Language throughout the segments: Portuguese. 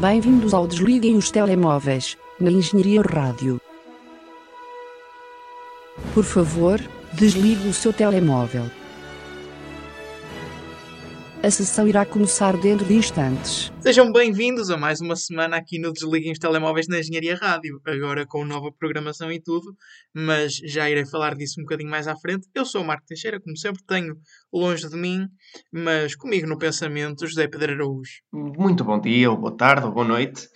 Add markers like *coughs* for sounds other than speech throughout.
Bem-vindos ao Desliguem os Telemóveis, na Engenharia Rádio. Por favor, desligue o seu telemóvel. A sessão irá começar dentro de instantes. Sejam bem-vindos a mais uma semana aqui no Desliguem os Telemóveis na Engenharia Rádio, agora com nova programação e tudo, mas já irei falar disso um bocadinho mais à frente. Eu sou o Marco Teixeira, como sempre tenho longe de mim, mas comigo no pensamento José Pedro Araújo. Muito bom dia, ou boa tarde, ou boa noite.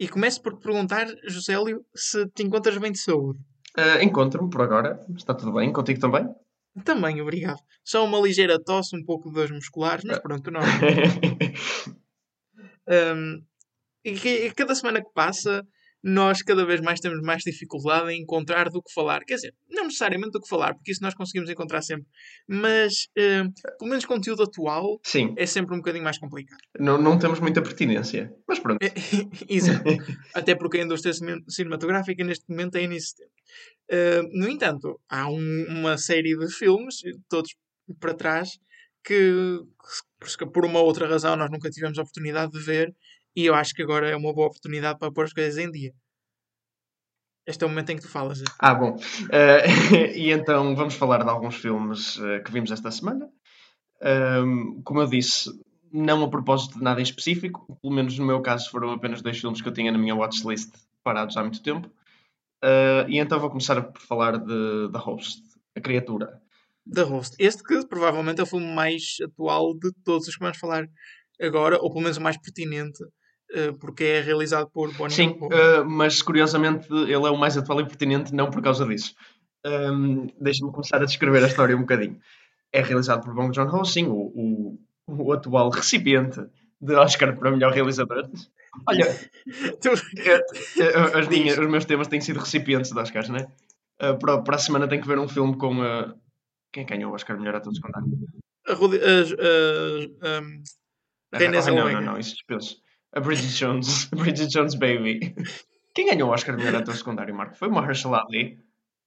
E começo por te perguntar, Josélio, se te encontras bem de saúde. Uh, Encontro-me por agora, está tudo bem, contigo também? Também, obrigado. Só uma ligeira tosse, um pouco de dores musculares, mas pronto, não. Um, *laughs* e, e cada semana que passa, nós cada vez mais temos mais dificuldade em encontrar do que falar. Quer dizer, não necessariamente do que falar, porque isso nós conseguimos encontrar sempre. Mas, um, pelo menos conteúdo atual, Sim, é sempre um bocadinho mais complicado. não, não temos muita pertinência, mas pronto. *laughs* Exato. *laughs* Até porque a indústria cine- cinematográfica neste momento é inexistente. Uh, no entanto, há um- uma série de filmes, todos para trás, que que por uma outra razão nós nunca tivemos a oportunidade de ver e eu acho que agora é uma boa oportunidade para pôr as coisas em dia. Este é o momento em que tu falas. Ah, bom. Uh, *laughs* e então vamos falar de alguns filmes uh, que vimos esta semana. Um, como eu disse, não a propósito de nada em específico, pelo menos no meu caso foram apenas dois filmes que eu tinha na minha watchlist parados há muito tempo. Uh, e então vou começar por falar de The Host, A Criatura. The Host. Este que provavelmente é o filme mais atual de todos os que vamos falar agora, ou pelo menos o mais pertinente, uh, porque é realizado por Bonnie Sim, uh, mas curiosamente ele é o mais atual e pertinente, não por causa disso. Um, Deixa-me começar a descrever a história um bocadinho. É realizado por Bong Joon-ho, sim, o, o, o atual recipiente de Oscar para melhor realizador. Olha, *laughs* Tu- eh, eh, as minhas- os meus temas têm sido recipientes de Oscars, não é? Uh, para, para a semana tenho que ver um filme com. Uh, quem ganhou o Oscar melhor ator secundário? a Rudi- as- as- um, Renée Ah, não, não, não, isso dispenso. A Bridget Jones, *laughs* Bridget Jones Baby. Quem ganhou o Oscar melhor ator secundário, Marco? Foi o Mahershala Ali.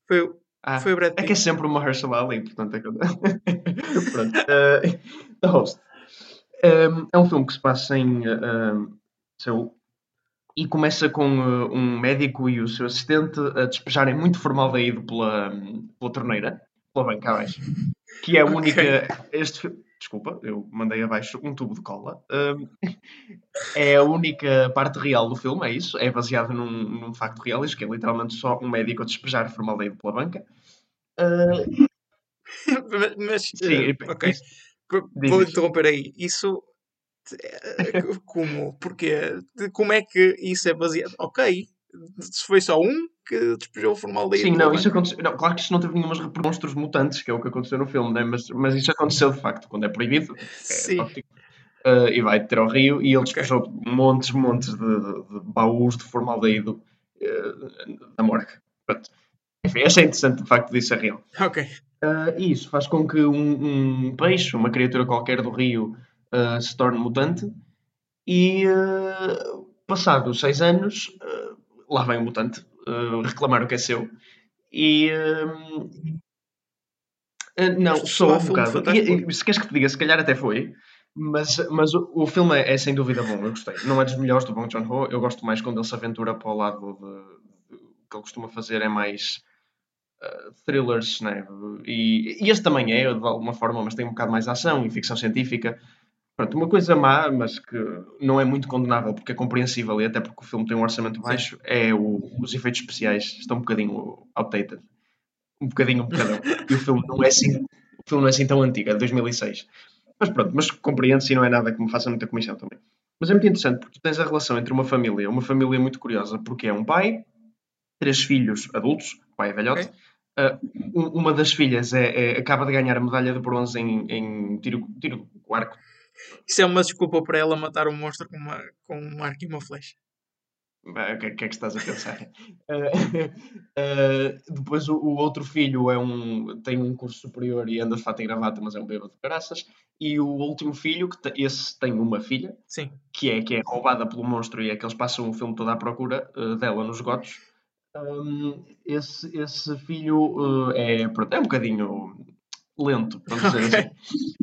foi, o- Ah, foi o Brad É que é Pitt. sempre o Mahershala Ali, portanto é que eu... *laughs* Pronto. eh, The Host. É um filme que se passa em Seul e começa com uh, um médico e o seu assistente a despejarem muito formaldeído pela, pela torneira, pela banca abaixo, que é a *laughs* única... Este fi- Desculpa, eu mandei abaixo um tubo de cola. É a única parte real do filme, é isso. É baseado num, num facto real, isto que é literalmente só um médico a despejar formaldeído pela banca. Uh, *laughs* mas, Sim, eh, ok. isso- Vou interromper aí. Isso. eh, Como? Porquê? De- Como é que isso é baseado? Ok. Se foi só um que despejou o formaldeído. Sim, não, isso aconteceu. Não, claro que isto não teve nenhumas monstros mutantes, que é o que aconteceu no filme, né? mas, mas isso aconteceu de facto, quando é proibido. É Sim. Uh, e vai ter ao rio e ele despejou montes, montes de, de, de baús de formaldeído uh, da morgue. Pronto. Enfim, achei interessante o facto disso é real. Ok. Uh, e isso faz com que um, um peixe, uma criatura qualquer do rio, uh, se torne mutante e, uh, passados seis anos, uh, lá vem o mutante reclamar o que é seu. E. não, soa a um bocado. E, e, se queres que te diga, se calhar até foi. Mas, mas o, o filme é, é sem dúvida bom, eu gostei. Não é dos melhores do Bong Joon-ho, eu gosto mais quando ele se aventura para o lado de, de- o que ele costuma fazer é mais uh, thrillers, né? E, e este também é, de alguma forma, mas tem um bocado mais ação e ficção científica. Pronto, uma coisa má, mas que não é muito condenável porque é compreensível e até porque o filme tem um orçamento baixo, é o- os efeitos especiais estão um bocadinho outdated. Um bocadinho, um bocadão. E o filme não é assim, o filme não é assim tão antigo, é de 2006. Mas pronto, mas compreende-se e não é nada que me faça muita comissão também. Mas é muito interessante porque tu tens a relação entre uma família, uma família muito curiosa, porque é um pai, três filhos adultos, pai é velhote. Ok. Uh, um- uma das filhas é, é- acaba de ganhar a medalha de bronze em, em tiro, tiro com arco. Isso é uma desculpa para ela matar um monstro com, uma, com um arco e uma flecha. O que, é- o que é que estás a pensar? Uh, *laughs* uh, depois o, o outro filho é um, tem um curso superior e anda de fato em gravata, mas é um bêbado de caraças. E o último filho, que esse tem uma filha, Sim. que é, que é roubada pelo monstro e é que eles passam o filme todo à procura uh, dela nos gotos. Um, esse, esse filho uh, é, pronto, é um bocadinho lento, vamos dizer okay. assim.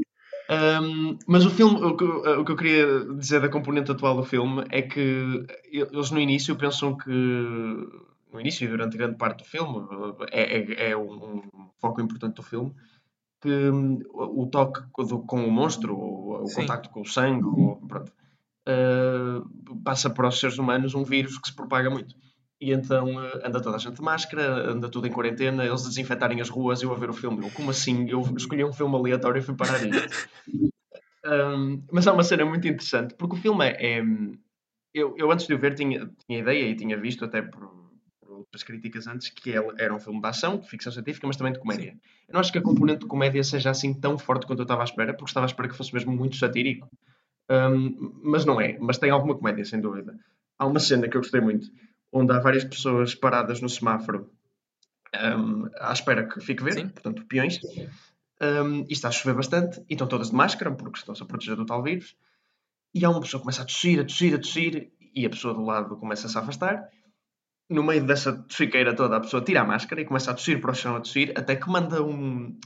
Um, mas o filme, o que, o que, eu queria dizer da componente atual do filme é que eles no início pensam que, no início e durante grande parte do filme, é, é, é um, um, foco importante do filme, que um, o toque com o monstro, o, o contacto com o sangue, o, pronto, uh, passa para os seres humanos um vírus que se propaga muito. E então uh, anda toda a gente de máscara, anda tudo em quarentena, eles desinfetarem as ruas eu a ver o filme. Eu, como assim? Eu escolhi um filme aleatório e fui parar isto. *laughs* um, mas é uma cena muito interessante, porque o filme é. é eu, eu, antes de o ver tinha, tinha ideia e tinha visto até por, por outras críticas antes que ele era um filme de ação, de ficção científica, mas também de comédia. Eu não acho que a componente de comédia seja assim tão forte quanto eu estava à espera, porque estava à espera que fosse mesmo muito satírico. Um, mas não é, mas tem alguma comédia, sem dúvida. Há uma cena que eu gostei muito onde há várias pessoas paradas no semáforo um, à espera que fique verde, Sim. portanto, peões. Um, e está a chover bastante, e estão todas de máscara, porque estão-se a proteger do tal vírus. E há uma pessoa que começa a tossir, a tossir, a tossir, e a pessoa do lado começa a se afastar. No meio dessa tossiqueira toda, a pessoa tira a máscara e começa a tossir para o chão, a tossir, até que manda um,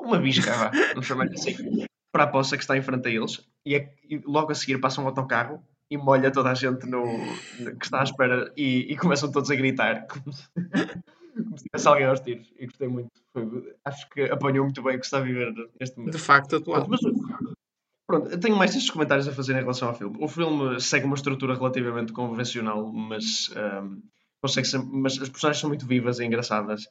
uma bisca, vamos chamar assim, para a poça que está em frente a eles. E, é, e logo a seguir passa um autocarro e molha toda a gente no, que está à espera e, e começam todos a gritar *laughs* como se, como se tivesse alguém aos tiros. E gostei muito. Foi, acho que apanhou muito bem o que está a viver neste momento. De facto, atual. Mas, pronto, eu tenho mais estes comentários a fazer em relação ao filme. O filme segue uma estrutura relativamente convencional, mas, um, consegue ser, mas as personagens são muito vivas e engraçadas.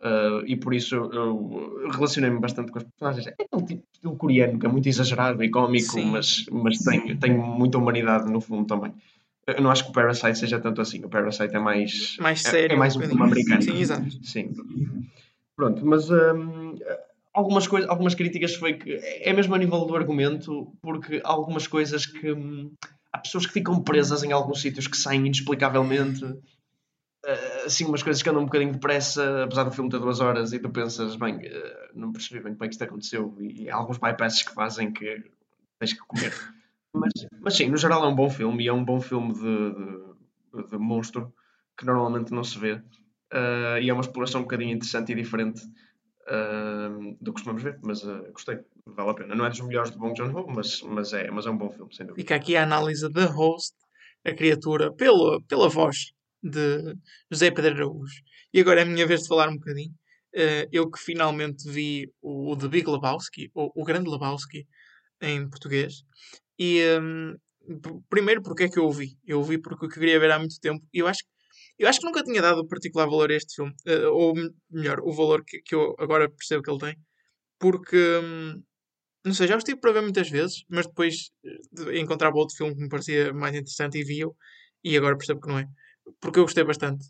Uh, e por isso eu, relacionei-me bastante com as personagens. É um tipo de estilo coreano que é muito exagerado e cómico, mas, mas tem, tem muita humanidade no fundo também. Eu não acho que o Parasite seja tanto assim. O Parasite é mais. Mais sério. É, é mais um filme americano. Sim, exato. Sim. Pronto, mas um, algumas, coisas, algumas críticas foi que é mesmo a nível do argumento, porque há algumas coisas que. Hum, há pessoas que ficam presas em alguns sítios que saem inexplicavelmente assim umas coisas que andam um bocadinho depressa, apesar do filme ter duas horas, e tu pensas, bem, uh, não percebi bem como é que isto aconteceu, e, e há alguns bypasses que fazem que tens que comer. *laughs* Mas, mas sim, no geral é um bom filme, e é um bom filme de, de, de monstro, que normalmente não se vê, uh, e é uma exploração um bocadinho interessante e diferente Uh, do que costumamos ver, mas uh, gostei, vale a pena. Não é dos melhores de Bong Joon-ho, mas, mas, é, mas é um bom filme, sem dúvida. Fica aqui a análise da host, a criatura, pela, pela voz de José Pedro Araújo. E agora é a minha vez de falar um bocadinho. Uh, eu que finalmente vi o, o The Big Lebowski, ou o Grande Lebowski, em português. E um, primeiro, porque é que eu o vi? Eu o vi porque eu queria ver há muito tempo. E eu acho, eu acho que nunca tinha dado particular valor a este filme. Uh, ou melhor, o valor que, que eu agora percebo que ele tem. Porque, um, não sei, já estive para ver muitas vezes, mas depois uh, encontrava outro filme que me parecia mais interessante e vi-o. E agora percebo que não é porque eu gostei bastante.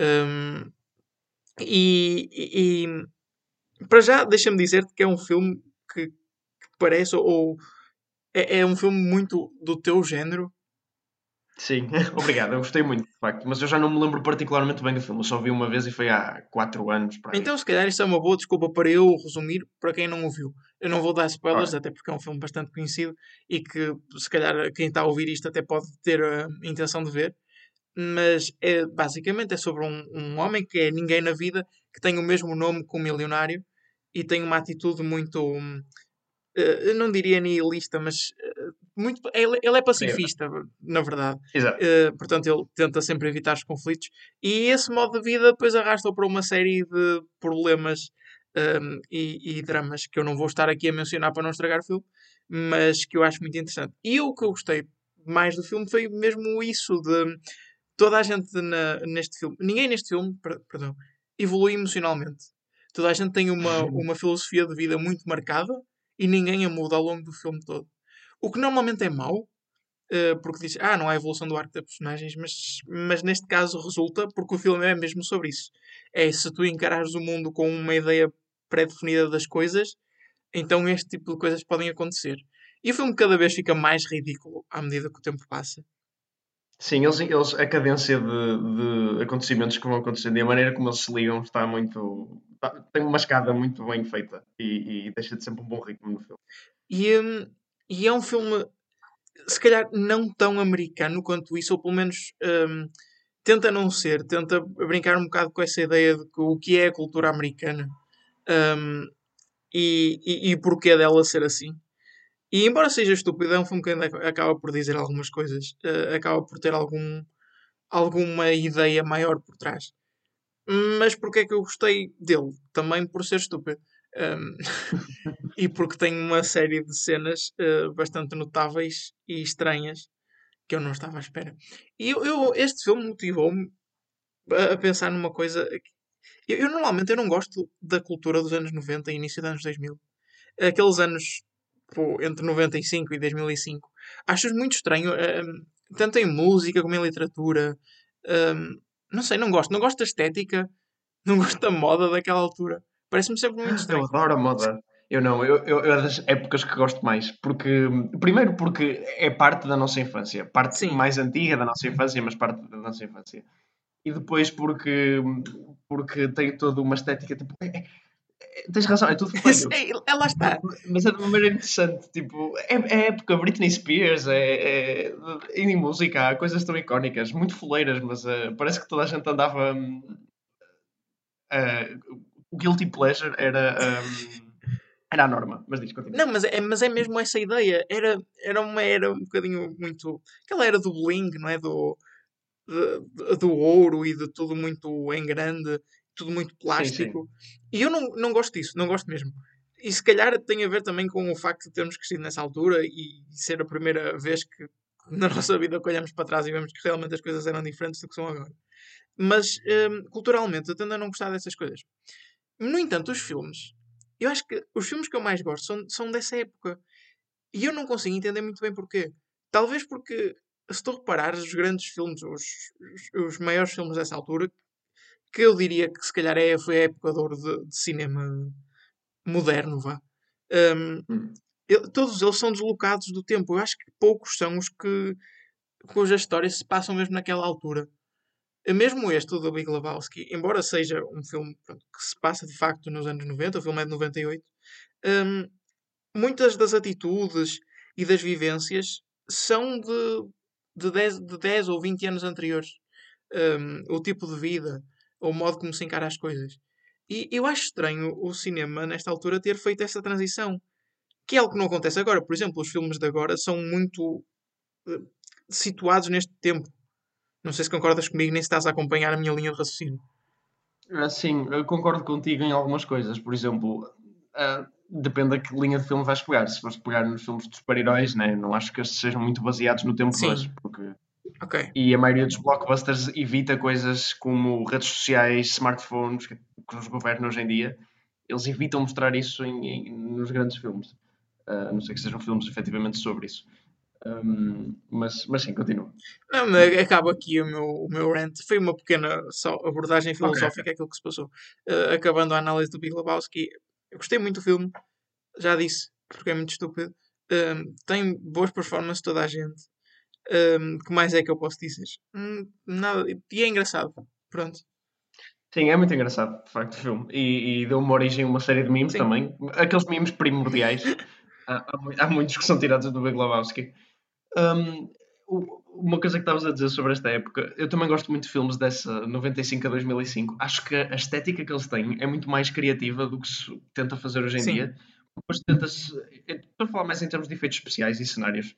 Um, e, e, para já, deixa-me dizer-te que é um filme que, que parece, ou é, é, um filme muito do teu género. Sim, *laughs* obrigado, eu gostei muito, de facto, mas eu já não me lembro particularmente bem do filme, eu só vi uma vez e foi há 4 anos. Então, se calhar, isso é uma boa desculpa para eu resumir para quem não o viu. Eu não vou dar spoilers, até porque é um filme bastante conhecido e que, se calhar, quem está a ouvir isto até pode ter a intenção de ver mas é, basicamente é sobre um, um homem que é ninguém na vida, que tem o mesmo nome que um milionário e tem uma atitude muito. Uh, eu não diria nihilista, mas uh, muito, ele, ele, é pacifista, na verdade. Uh, portanto, ele tenta sempre evitar os conflitos. E esse modo de vida depois arrasta-o para uma série de problemas um, e, e, dramas que eu não vou estar aqui a mencionar para não estragar o filme, mas que eu acho muito interessante. E o que eu gostei mais do filme foi mesmo isso de toda a gente na, neste filme, ninguém neste filme, perdão, evolui emocionalmente. Toda a gente tem uma, *laughs* uma filosofia de vida muito marcada e ninguém a muda ao longo do filme todo. O que normalmente é mau, uh, porque diz, ah, não há evolução do arco das personagens, mas, mas neste caso resulta porque o filme é mesmo sobre isso. É se tu encarares o mundo com uma ideia pré-definida das coisas, então este tipo de coisas podem acontecer. E o filme cada vez fica mais ridículo à medida que o tempo passa. Sim, eles, eles, a cadência de, de acontecimentos que vão acontecendo e a maneira como eles se ligam está muito. Está, tem uma escada muito bem feita e, e, deixa de sempre um bom ritmo no filme. E, um, e é um filme, se calhar, não tão americano quanto isso, ou pelo menos um, tenta não ser, tenta brincar um bocado com essa ideia de que, o que é a cultura americana. Um, e, e, e porquê dela ser assim. E embora seja estúpido, é um filme que acaba por dizer algumas coisas, uh, acaba por ter algum, alguma ideia maior por trás. Mas porque é que eu gostei dele? Também por ser estúpido. Um, *laughs* e porque tem uma série de cenas uh, bastante notáveis e estranhas que eu não estava à espera. E eu, eu este filme motivou-me a, a, pensar numa coisa. Eu, eu, normalmente eu não gosto da cultura dos anos 90 e início dos anos 2000. Aqueles anos pô, entre 95 e 2005. Acho muito estranho, um, tanto em música como em literatura. Um, não sei, não gosto. Não gosto da estética, *laughs* não gosto da moda daquela altura. Parece-me sempre muito estranho. Eu adoro a moda. Eu não, eu, eu, eu, é das épocas que gosto mais. Porque, primeiro, porque é parte da nossa infância. Parte Sim. mais antiga da nossa infância, mas parte da nossa infância. E depois porque, porque tem toda uma estética. Tipo, é, é tens razão, é tudo *laughs* feio. Ela está. Mas é de uma maneira interessante. Tipo, é, é época Britney Spears, é, é, em música, há coisas tão icónicas, muito foleiras, mas uh, parece que toda a gente andava. Uh, o guilty pleasure era. Um, era a norma, mas diz, continua. Não, mas é, mas é mesmo essa ideia. Era, era uma era um bocadinho muito. Aquela era do bling, não é? Do, do, do ouro e de tudo muito em grande, tudo muito plástico. Sim, sim. E eu não, não gosto disso, não gosto mesmo. E se calhar tem a ver também com o facto de termos crescido nessa altura e ser a primeira vez que *laughs* na nossa vida olhamos para trás e vemos que realmente as coisas eram diferentes do que são agora. Mas hum, culturalmente eu tendo a não gostar dessas coisas. No entanto, os filmes, eu acho que os filmes que eu mais gosto são, são dessa época. E eu não consigo entender muito bem porquê. Talvez porque, se tu reparares, os grandes filmes, os, os, os maiores filmes dessa altura, que eu diria que se calhar é, foi a época de de, cinema moderno, vá. Um, hum. eu, todos eles são deslocados do tempo. Eu acho que poucos são os que cujas histórias se passam mesmo naquela altura. Mesmo este, o do Big Lebowski, embora seja um filme pronto, que se passa de facto nos anos 90, o filme é de 98, um, muitas das atitudes e das vivências são de, de, 10, de 10 ou 20 anos anteriores. Um, o tipo de vida, o modo como se encara as coisas. E eu acho estranho o cinema, nesta altura, ter feito essa transição. Que é algo que não acontece agora. Por exemplo, os filmes de agora são muito uh, situados neste tempo. Não sei se concordas comigo, nem se estás a acompanhar a minha linha de raciocínio. Ah, sim, eu concordo contigo em algumas coisas. Por exemplo, uh, depende da que linha de filme vais pegar. Se fores pegar nos filmes de super-heróis, né? não acho que estes sejam muito baseados no tempo de hoje. Porque... Okay. E a maioria dos blockbusters evita coisas como redes sociais, smartphones, que, nos governam hoje em dia. Eles evitam mostrar isso em, em, nos grandes filmes. Uh, a não ser que sejam filmes efetivamente sobre isso. Um, mas, mas sim, continua. Não, mas acaba aqui o meu, o meu rant. Foi uma pequena só abordagem filosófica okay. aquilo que se passou. Uh, acabando a análise do Big Lebowski, eu gostei muito do filme, já disse, porque é muito estúpido. Um, tem boas performances toda a gente. Um, que mais é que eu posso dizer? Hum, nada, e é engraçado. Pronto. Sim, é muito engraçado, de facto, o filme. E, e deu-me origem a uma série de memes Sim. também. Aqueles memes primordiais. *laughs* há, há, muitos que são tirados do Big Lebowski. Um, uma coisa que estavas a dizer sobre esta época, eu também gosto muito de filmes dessa 95 a 2005. Acho que a estética que eles têm é muito mais criativa do que se tenta fazer hoje em Sim. dia. Tenta-se. Estou a falar mais em termos de efeitos especiais e cenários.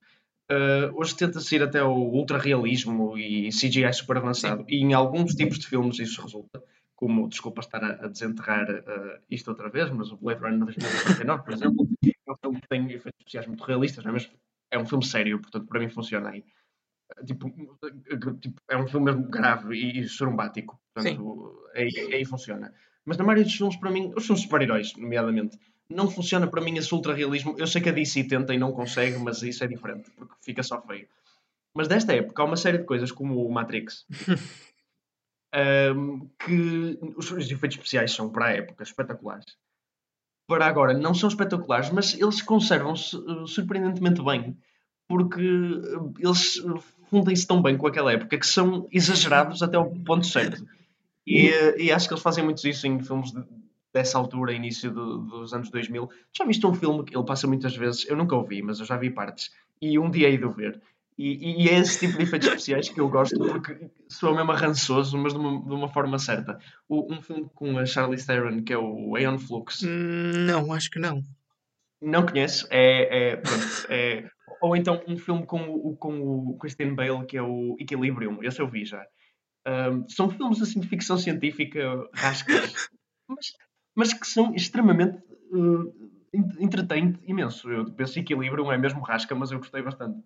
Uh, hoje tenta-se ir até o ultra-realismo e CGI super avançado. Sim. E em alguns tipos de filmes isso resulta. Como, desculpa estar a, a desenterrar uh, isto outra vez, mas o Blade Runner 2049, por exemplo, é um filme que tem efeitos especiais muito realistas, não é? mas é um filme sério, portanto, para mim funciona aí. Tipo, tipo é um filme mesmo grave e, e sorumbático, portanto, aí, aí, funciona. Mas na maioria dos filmes, para mim, os filmes super-heróis, nomeadamente, não funciona para mim esse ultra-realismo. Eu sei que a DC tenta e não consegue, mas isso é diferente, porque fica só feio. Mas desta época há uma série de coisas como o Matrix. *laughs* um, que os, os efeitos especiais são para a época espetaculares para agora não são espetaculares, mas eles conservam-se uh, surpreendentemente bem, porque uh, eles fundem-se tão bem com aquela época que são exagerados até o ponto certo. E, uh, e acho que eles fazem muito isso em filmes de, dessa altura, início do, dos anos 2000. Já viste um filme que ele passa muitas vezes, eu nunca ouvi, mas eu já vi partes, e um dia hei de ver, E, e é esse tipo de efeitos especiais que eu gosto porque sou mesmo arrançoso, mas de uma, de uma forma certa. O, um filme com a Charlize Theron, que é o Aeon Flux. Hum, não, acho que não. Não conheço, é, é, pronto, é, ou então um filme com o, com o Christian Bale, que é o Equilibrium, esse eu vi já. Um, são filmes assim de ficção científica, rascas, *laughs* mas, mas que são extremamente uh, imenso. Eu penso Equilibrium é mesmo rasca, mas eu gostei bastante.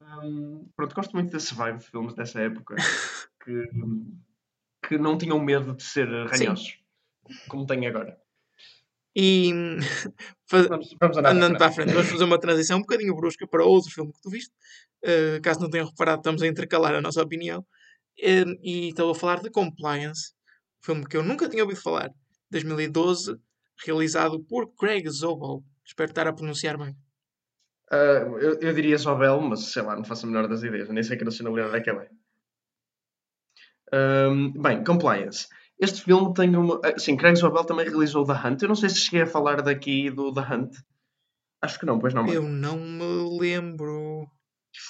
Um, pronto, gosto muito desse vibe de filmes dessa época *laughs* que, que não tinham medo de ser ranhosos, como tem agora. E *laughs* vamos, vamos andando para a frente, vamos fazer uma transição um bocadinho brusca para outro filme que tu viste. Uh, caso não tenham reparado, estamos a intercalar a nossa opinião. Uh, e estou a falar de Compliance, um filme que eu nunca tinha ouvido falar, 2012, realizado por Craig Zobel. Espero estar a pronunciar bem. Uh, eu, eu, diria Zobel, mas sei lá, não faço a menor das ideias, nem sei que nacionalidade é que é bem. Um, bem, Compliance. Este filme tem uma. Ah, sim, Craig Zobel também realizou The Hunt. Eu não sei se cheguei a falar daqui do The Hunt. Acho que não, pois não. Eu não me lembro.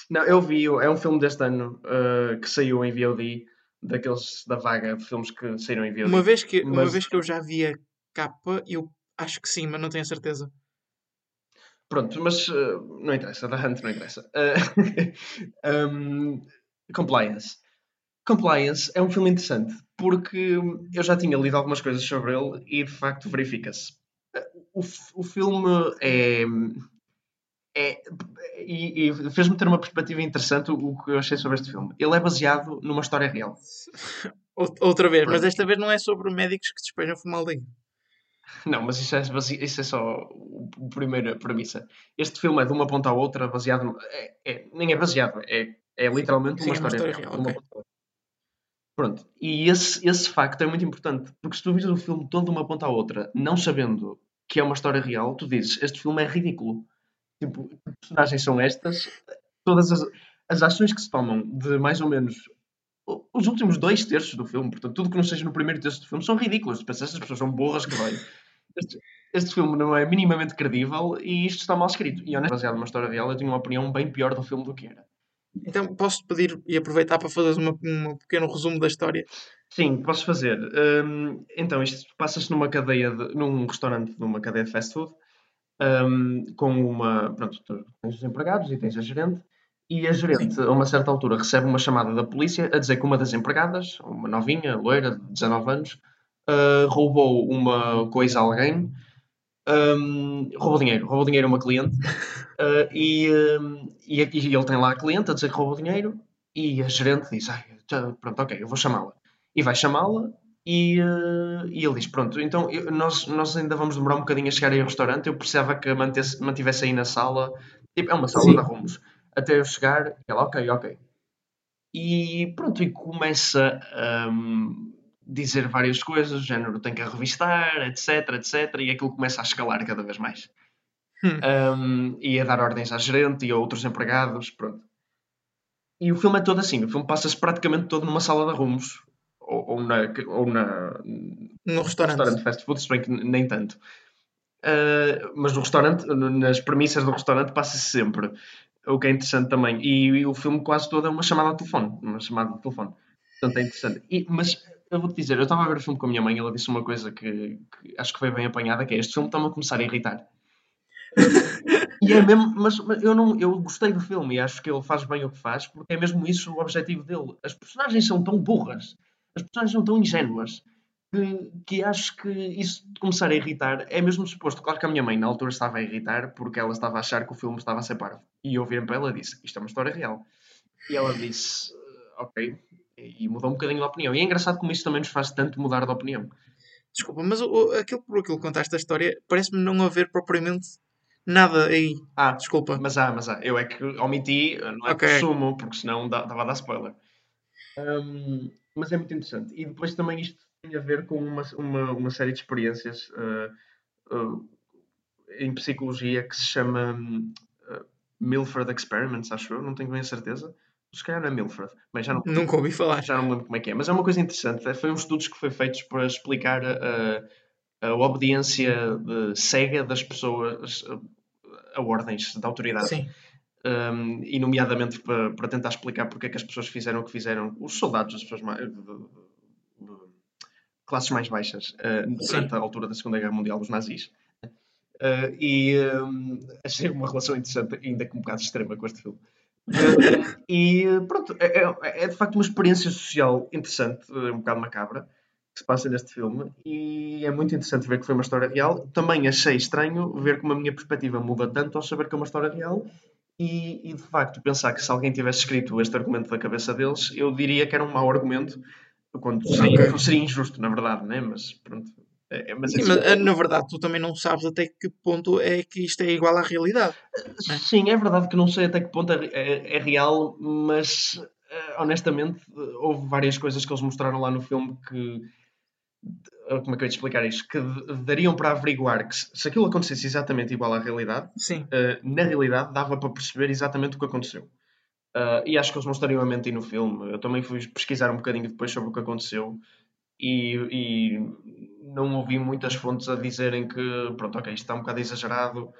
Não, eu vi. É um filme deste ano uh, que saiu em VOD. Daqueles da vaga de filmes que saíram em VOD. Uma vez que, mas... uma vez que eu já vi a capa, eu acho que sim, mas não tenho certeza. Pronto, mas uh, não interessa. The *laughs* Hunt não interessa. Uh, *laughs* um, compliance. Compliance é um filme interessante porque eu já tinha lido algumas coisas sobre ele e de facto verifica-se. O, o filme é. É e, e fez-me ter uma perspectiva interessante o que eu achei sobre este filme. Ele é baseado numa história real. *laughs* Outra vez, mas desta vez não é sobre médicos que despejam formaldeído. *laughs* Não, mas isso é, isso é só a primeira premissa. Este filme é de uma ponta à outra, baseado. É, é, nem é baseado, é, é literalmente Sim, uma, história uma história real. real okay. Pronto, e esse, esse facto é muito importante, porque se tu vires o filme todo de uma ponta à outra, não sabendo que é uma história real, tu dizes, este filme é ridículo. Tipo, que personagens são estas? Todas as, as ações que se tomam de mais ou menos os últimos dois terços do filme, portanto, tudo que não seja no primeiro terço do filme, são ridículos. Tu pensas, estas pessoas são burras que vai. Este, este, filme não é minimamente credível e isto está mal escrito. E honestamente, baseado numa história real, eu tenho uma opinião bem pior do filme do que era. Então posso pedir e aproveitar para fazer um pequeno resumo da história? Sim, posso fazer. Um, então, isto passa-se numa cadeia, de, num restaurante, numa cadeia de fast food, um, com uma. Pronto, tens os empregados e tens a gerente, e a gerente, a uma certa altura, recebe uma chamada da polícia a dizer que uma das empregadas, uma novinha, loira, de 19 anos, uh, roubou uma coisa a alguém um, roubou dinheiro, roubou dinheiro a uma cliente uh, *laughs* e, um, e, e, ele tem lá a cliente a dizer que roubou dinheiro e a gerente diz, pronto, ok, eu vou chamá-la. E vai chamá-la e, uh, e ele diz, pronto, então eu, nós, nós ainda vamos demorar um bocadinho a chegar aí ao restaurante, eu precisava que mantesse, mantivesse aí na sala, tipo, é uma sala Sim. de arrumos, até eu chegar, ela, ok, ok. E pronto, e começa um, dizer várias coisas, o género tem que a revistar, etc, etc, e aquilo começa a escalar cada vez mais. Hum. Um, e a dar ordens à gerente e a outros empregados, pronto. E o filme é todo assim, o filme passa-se praticamente todo numa sala de arrumos, ou, na, ou na, no restaurante. restaurante fast food, se bem que nem tanto. Uh, mas no restaurante, nas premissas do restaurante, passa-se sempre. O que é interessante também. E, e, o filme quase todo é uma chamada de telefone. Uma chamada de telefone. Portanto, é interessante. E, mas eu vou-te dizer, eu estava a ver o filme com a minha mãe ela disse uma coisa que, que acho que foi bem apanhada, que é este filme está-me a começar a irritar. e é mesmo, mas, mas, eu não eu gostei do filme e acho que ele faz bem o que faz, porque é mesmo isso o objetivo dele. As personagens são tão burras, as personagens são tão ingênuas, que, que acho que isso de começar a irritar é mesmo suposto. Claro que a minha mãe na altura estava a irritar porque ela estava a achar que o filme estava a ser parvo. E eu virei para ela e disse: Isto é uma história real. E ela disse: Ok, e mudou um bocadinho de opinião. E é engraçado como isso também nos faz tanto mudar de opinião. Desculpa, mas o, aquilo por aquilo que contaste a história, parece-me não haver propriamente nada aí. Ah, desculpa. Mas há, mas há. Eu é que omiti, não é okay. sumo, porque senão dava a dar spoiler. Um, mas é muito interessante. E depois também isto tem a ver com uma, uma, uma série de experiências uh, uh, em psicologia que se chama uh, Milford Experiments, acho eu, não tenho bem a certeza se calhar não é Milford. Bem, já não, Nunca ouvi falar. Já não me lembro como é que é. Mas é uma coisa interessante. Foi um estudo que foi feito para explicar a, a obediência cega das pessoas a, a ordens da autoridade. Sim. Um, e nomeadamente para, para tentar explicar porque é que as pessoas fizeram o que fizeram, os soldados, as pessoas mais, de, de, de, classes mais baixas, uh, durante Sim. a altura da Segunda Guerra Mundial dos nazis. Uh, e um, achei uma relação interessante, ainda que um bocado extrema com este filme. Uh, e pronto, é, é, é, de facto uma experiência social interessante, um bocado macabra, que se passa neste filme, e é muito interessante ver que foi uma história real. Também achei estranho ver como a minha perspectiva muda tanto ao saber que é uma história real e, e, de facto, pensar que se alguém tivesse escrito este argumento da cabeça deles, eu diria que era um mau argumento, quando seria, okay. seria injusto, na verdade, né? mas pronto. É, é mas, Sim, mas é, na verdade tu também não sabes até que ponto é que isto é igual à realidade. É? Sim, é verdade que não sei até que ponto é, é, é real, mas eh, honestamente houve várias coisas que eles mostraram lá no filme que como é que eu ia te explicar isto? Que dariam para averiguar que se aquilo acontecesse exatamente igual à realidade. Uh, na realidade dava para perceber exatamente o que aconteceu. Uh, e acho que eles mostrariam a mentir no filme. Eu também fui pesquisar um bocadinho depois sobre o que aconteceu e, e não ouvi muitas fontes a dizerem que, pronto, ok, isto está um bocado exagerado.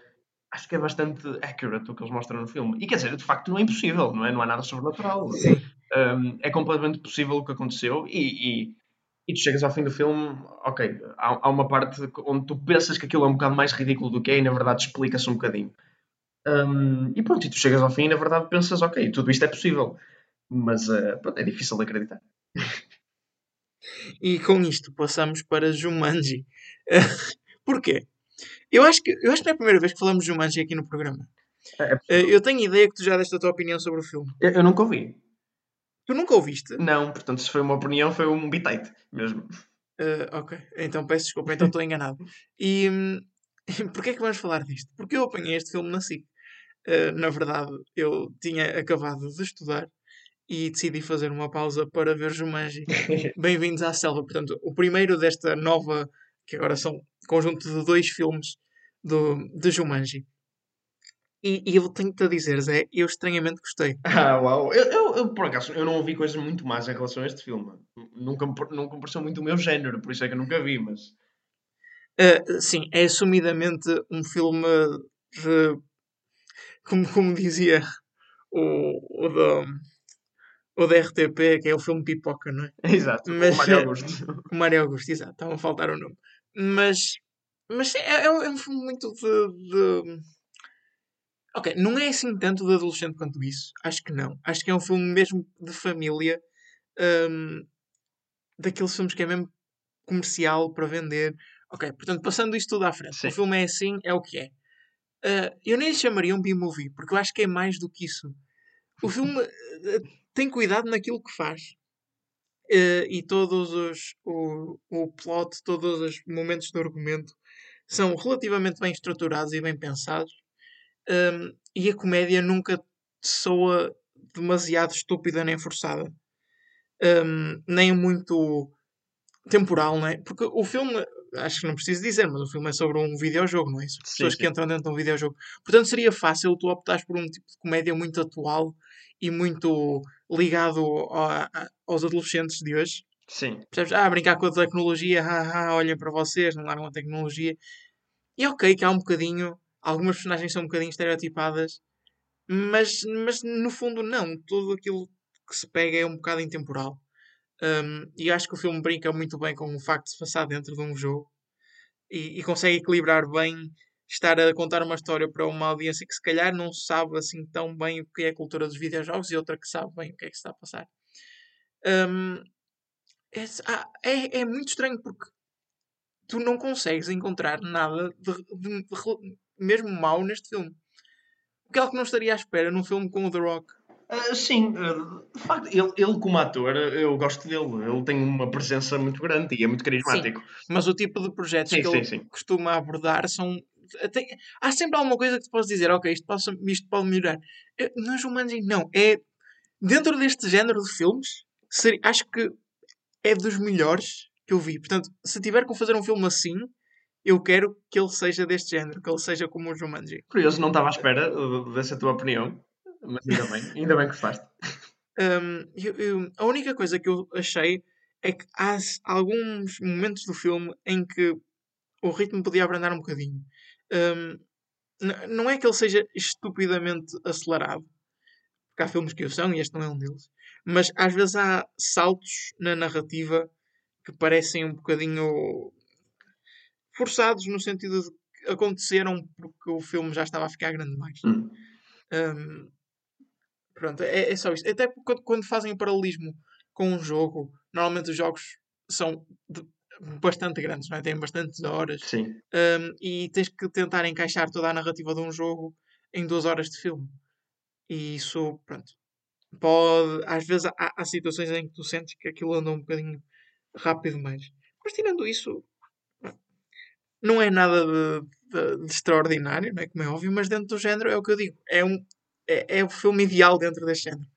Acho que é bastante accurate o que eles mostram no filme. E quer dizer, de facto, não é impossível, não é? Não há nada sobrenatural. Um, é completamente possível o que aconteceu e, e e tu chegas ao fim do filme, ok, há, há, uma parte onde tu pensas que aquilo é um bocado mais ridículo do que é e na verdade explica-se um bocadinho. Um, e pronto, e tu chegas ao fim e na verdade pensas, ok, tudo isto é possível. Mas uh, pronto, é difícil de acreditar. e com isto passamos para Jumanji. *laughs* Porquê? Eu acho, que, eu acho que não é a primeira vez que falamos de Jumanji aqui no programa. É, é eu tenho ideia que tu já deste a tua opinião sobre o filme. Eu, eu nunca ouvi. Tu nunca ouviste? Não, portanto, se foi uma opinião, foi um bitite mesmo. Uh, ok, então peço desculpa, então estou enganado. E um, *laughs* porquê é que vamos falar disto? Porque eu apanhei este filme na SIC. Uh, na verdade, eu tinha acabado de estudar e decidi fazer uma pausa para ver Jumanji. *laughs* Bem-vindos à selva. Portanto, o primeiro desta nova, que agora são conjunto de dois filmes do, de Jumanji. E, e eu tenho-te a dizer, Zé, eu estranhamente gostei. *laughs* Ah, uau. Eu, eu, eu, por acaso, eu não ouvi coisas muito más em relação a este filme. Nunca, nunca pareceu muito o meu género, por isso é que eu nunca vi, mas... Uh, sim, é assumidamente um filme de... Como, como dizia o, o da... O da RTP, que é o filme Pipoca, não é? Exato, mas, o Mário Augusto. *laughs* O Mário Augusto, exato, estava a faltar o nome. Mas, mas é, é, um, é um filme muito de, de Ok, não é assim tanto de adolescente quanto isso. Acho que não. Acho que é um filme mesmo de família. Um, daqueles filmes que é mesmo comercial para vender. Ok, portanto, passando isto tudo à frente. Sim. O filme é assim, é o que é. Uh, eu nem lhe chamaria um B-movie, porque eu acho que é mais do que isso. O filme uh, *laughs* tem cuidado naquilo que faz. Uh, e todos os. O, o plot, todos os momentos do argumento são relativamente bem estruturados e bem pensados um, e a comédia nunca soa demasiado estúpida nem forçada. Um, nem muito temporal, não é? Porque o filme, acho que não preciso dizer, mas o filme é sobre um videojogo, não é? Sobre pessoas sim. que entram dentro de um videojogo. Portanto, seria fácil tu optares por um tipo de comédia muito atual e muito ligado a, a, aos adolescentes de hoje. Sim. Percebes? Ah, brincar com a tecnologia, ah, ah, olhem para vocês, não largam a tecnologia. E ok, que há um bocadinho algumas personagens são um bocadinho estereotipadas, mas, mas no fundo não. Tudo aquilo que se pega é um bocado intemporal. Um, e acho que o filme brinca muito bem com o facto de se passar dentro de um jogo e, e, consegue equilibrar bem estar a contar uma história para uma audiência que se calhar não sabe assim tão bem o que é a cultura dos videojogos e outra que sabe bem o que é que se está a passar. Um, é, ah, é, é, muito estranho porque tu não consegues encontrar nada de, de, de, mesmo mau neste filme. O que é que não estaria à espera num filme com o The Rock? Uh, sim, uh, de facto, ele, ele, como ator, eu gosto dele. Ele tem uma presença muito grande e é muito carismático. Sim, mas o tipo de projetos sim, que sim, ele sim. costuma abordar são. Tem, há sempre alguma coisa que tu podes dizer, ok, isto, posso, isto pode melhorar. Uh, não é não. É dentro deste género de filmes, seria, acho que é dos melhores que eu vi. Portanto, se tiver que fazer um filme assim, eu quero que ele seja deste género, que ele seja como o Jumanji. Curioso, não estava à espera dessa tua opinião, mas ainda bem, ainda bem que gostaste. Um, eu, eu, a única coisa que eu achei é que há alguns momentos do filme em que o ritmo podia abrandar um bocadinho. Um, não é que ele seja estupidamente acelerado, porque há filmes que o são e este não é um deles, mas às vezes há saltos na narrativa que parecem um bocadinho forçados no sentido de que aconteceram porque o filme já estava a ficar grande demais. Hum. Hum, pronto, é, é só isto. Até quando, quando fazem o paralelismo com um jogo, normalmente os jogos são de- bastante grandes, não é? têm bastantes horas Sim. hum, e tens que tentar encaixar toda a narrativa de um jogo em duas horas de filme. E isso, pronto, pode. Às vezes há, há situações em que tu sentes que aquilo anda um bocadinho rápido demais. Mas tirando isso, não é nada de, de- de extraordinário, não é? como é óbvio, mas dentro do género é o que eu digo. É, um, é, é o filme ideal dentro deste género.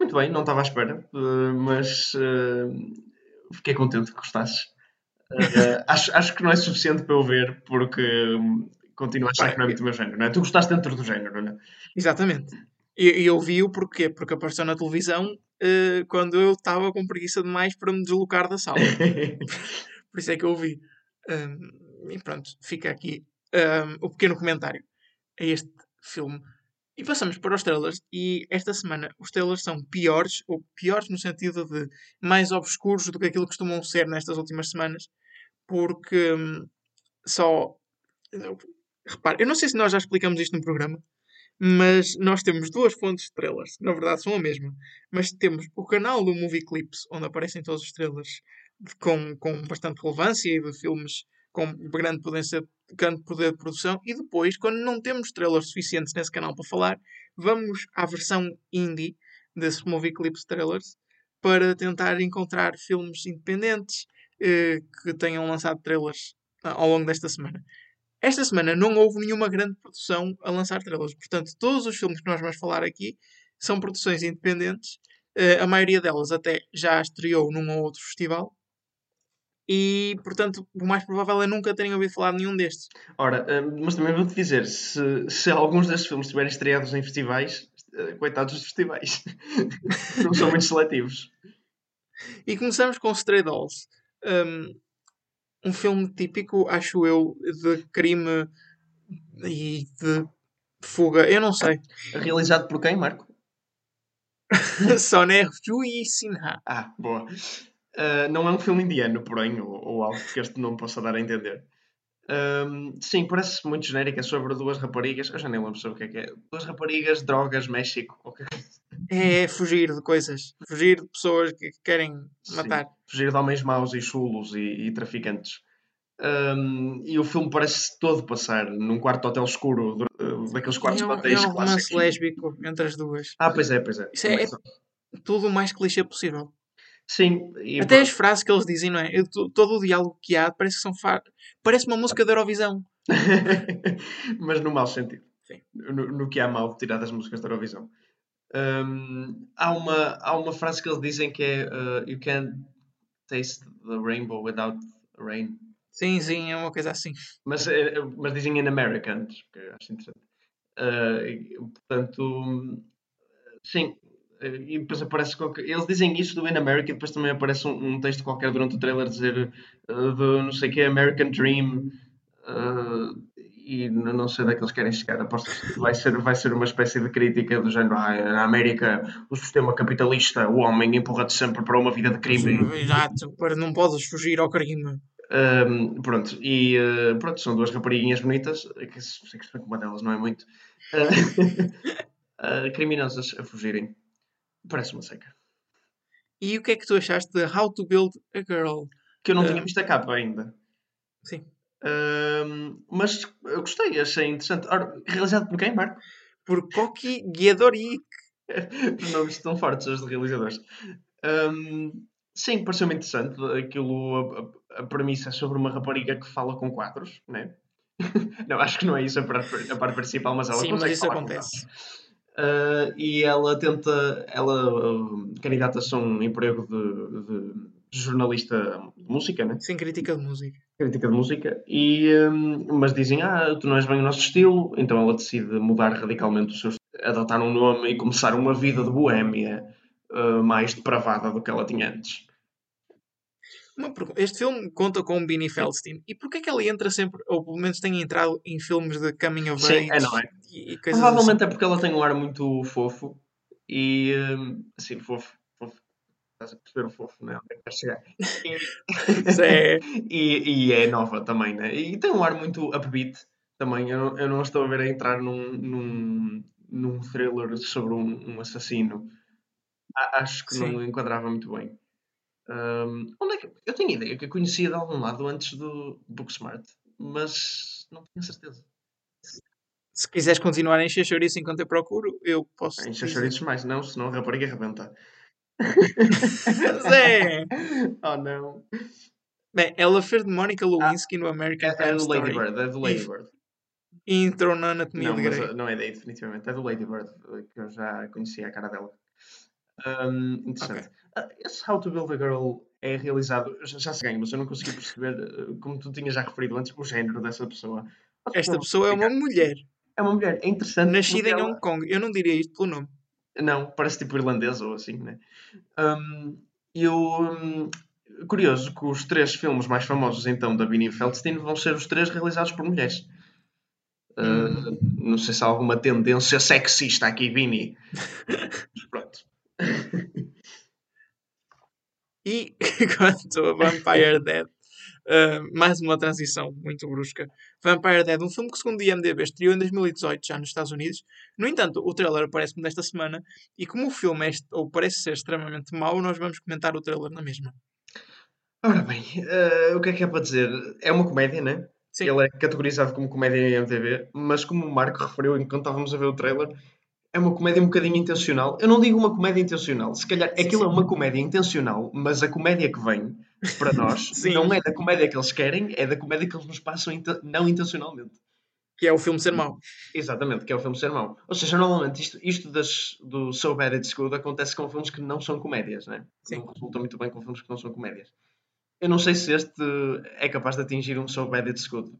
Muito bem, não estava à espera, eh, mas eh, fiquei contente que gostasses. Eh, *laughs* acho, acho que não é suficiente para eu ver, porque hum, continuo a achar que não é muito o meu género, não é? Tu gostaste dentro do género, não é? Exatamente. E, e eu vi-o porquê? Porque apareceu na televisão eh, quando eu estava com preguiça demais para me deslocar da sala. *laughs* Por isso é que eu vi. Um, e pronto, fica aqui um, o pequeno comentário a este filme. E passamos para os trailers. E esta semana os trailers são piores, ou piores no sentido de mais obscuros do que aquilo que costumam ser nestas últimas semanas, porque hum, só. Repare, eu não sei se nós já explicamos isto no programa, mas nós temos duas fontes de trailers, na verdade são a mesma. Mas temos o canal do Movie Clips, onde aparecem todos os trailers com, com bastante relevância e de filmes com grande, potência, grande poder de produção. E depois, quando não temos trailers suficientes nesse canal para falar, vamos à versão indie desse Movie Clips Trailers para tentar encontrar filmes independentes eh, que tenham lançado trailers ah, ao longo desta semana. Esta semana não houve nenhuma grande produção a lançar trailers. Portanto, todos os filmes que nós vamos falar aqui são produções independentes. Eh, a maioria delas até já estreou num ou outro festival. E, portanto, o mais provável é nunca terem ouvido falar de nenhum destes. Ora, eh, mas também vou-te dizer, se, se alguns destes filmes estiverem estreados em festivais, eh, coitados dos festivais. *laughs* não são muito seletivos. E começamos com Stray Dolls. Um, um filme típico, acho eu, de crime e de fuga. Eu não sei. Realizado por quem, Marco? *laughs* Soner Jui Sinha. Ah, boa. Uh, não é um filme indiano, porém, ou, ou algo que este nome possa dar a entender. Um, sim, parece muito genérico. É sobre duas raparigas. Eu já nem lembro sobre o que é que é. Duas raparigas, drogas, México. qualquer coisa. É fugir de coisas. Fugir de pessoas que querem matar. Sim, fugir de homens maus e chulos e, e traficantes. Um, e o filme parece todo passar num quarto de hotel escuro, uh, daqueles quartos é de um, hotéis é um romance clássicos. lésbico entre as duas. Ah, pois é, pois é. Isso é- Tudo o mais clichê possível. Sim, e Até as frases que eles dizem, não é? Eu- to- todo o diálogo que há parece que são fa... Parece uma música da Eurovisão. *laughs* mas no mau sentido. No, no que há mal de tirar das músicas da Eurovisão. Um, há, uma, há uma frase que eles dizem que é uh, You can't taste the rainbow without rain. Sim, sim, é uma coisa assim. Mas, eh, mas dizem em Americans, que eu acho interessante. Uh, portanto, sim. Eh, E depois aparece qualquer... Eles dizem isso do In America e depois também aparece um, um texto qualquer durante o trailer dizer uh, do não sei o que American Dream uh, e não sei onde é que eles querem chegar. Aposto que vai ser, vai ser uma espécie de crítica do género ah, na América o sistema capitalista, o homem empurra-te sempre para uma vida de crime. Exato, para não podes fugir ao crime. Um, pronto, e uh, pronto, são duas rapariguinhas bonitas, que se sei que uma delas não é muito, uh, uh, *laughs* criminosas a fugirem. Parece uma seca. E o que é que tu achaste de How to Build a Girl? Que eu não Uh, tinha visto a capa ainda. Sim. Um, mas eu gostei, achei interessante. Ora, realizado por quem, Marco? Por Koki. Os *laughs* nomes estão fortes, os de realizadores. Um, sim, pareceu-me interessante. Aquilo, a, a, a premissa é sobre uma rapariga que fala com quadros, né? *laughs* não, acho que não é isso a parte, a parte principal, mas ela Sim, mas isso acontece. Uh, e ela tenta, ela uh, candidata-se a um emprego de, de jornalista de música, né? Sem crítica de música. Crítica de música, e, um, mas dizem, ah, tu não és bem o nosso estilo, então ela decide mudar radicalmente o seu estilo, adotar um nome e começar uma vida de boémia uh, mais depravada do que ela tinha antes. Uma pergunta. Este filme conta com Beanie Feldstein. E porquê é que ela entra sempre, ou pelo menos tem entrado em filmes de coming of Sim, é, não é? e, e coisas Provavelmente é porque ela tem um ar muito fofo e assim, fofo, fofo. Estás a perceber o fofo, não é? Onde é que chegar? *laughs* assim. É- e, e é nova também, né? E tem um ar muito upbeat também. Eu, não- eu não estou a ver a entrar num, num, num thriller sobre um, um assassino. A- acho que não Sim. enquadrava muito bem. Hum, onde é que, eu tenho ideia que a conhecia de algum lado antes do Booksmart, mas não tenho certeza. Se quiseres continuar a encher chouriço enquanto eu procuro, eu posso. Enche dizer. chouriços mais, não, senão a rapariga arrebenta. Zé! *laughs* oh não. Bem, ela fez de Monica Lewinsky no American É, é Crime do Story. Lady Bird, é do Lady Bird. E entrou na Anatomia Não, de Grey. não é daí, definitivamente. É do Lady Bird, uh, que eu já conhecia a cara dela. Um, interessante. Uh, esse How to Build a Girl é realizado, já, já se ganha, mas eu não consegui perceber, uh, como tu tinhas já referido antes, o género dessa pessoa. Esta pessoa é uma mulher, É uma mulher, é interessante. nascida em ela- Hong Kong. Eu não diria isto pelo nome. Não, parece tipo irlandesa ou assim, né? Um, eu. um, curioso que os três filmes mais famosos então da Beanie Feldstein vão ser os três realizados por mulheres. Uh, Não sei se há alguma tendência sexista aqui, Beanie. *laughs* Mas pronto. E *laughs* quanto a Vampire Dead, uh, mais uma transição muito brusca. Vampire Dead, um filme que, segundo o IMDb, estreou em 2018, já nos Estados Unidos. No entanto, o trailer aparece-me desta semana. E como o filme é, ou parece ser extremamente mau, nós vamos comentar o trailer na mesma. Ora bem, uh, o que é que é para dizer? É uma comédia, né? Sim. Ele é categorizado como comédia em MTV, mas como o Marco referiu enquanto estávamos a ver o trailer, é uma comédia um bocadinho intencional. Eu não digo uma comédia intencional, se calhar Sim, aquilo é sim. uma comédia intencional, mas a comédia que vem para nós *laughs* não é da comédia que eles querem, é da comédia que eles nos passam não intencionalmente. Que é o filme ser mau. Exatamente, que é o filme ser mau. Ou seja, normalmente isto, isto das, do So Bad It's Good acontece com filmes que não são comédias, né? Sim. Não resulta muito bem com filmes que não são comédias. Eu não sei se este é capaz de atingir um So Bad It's Good,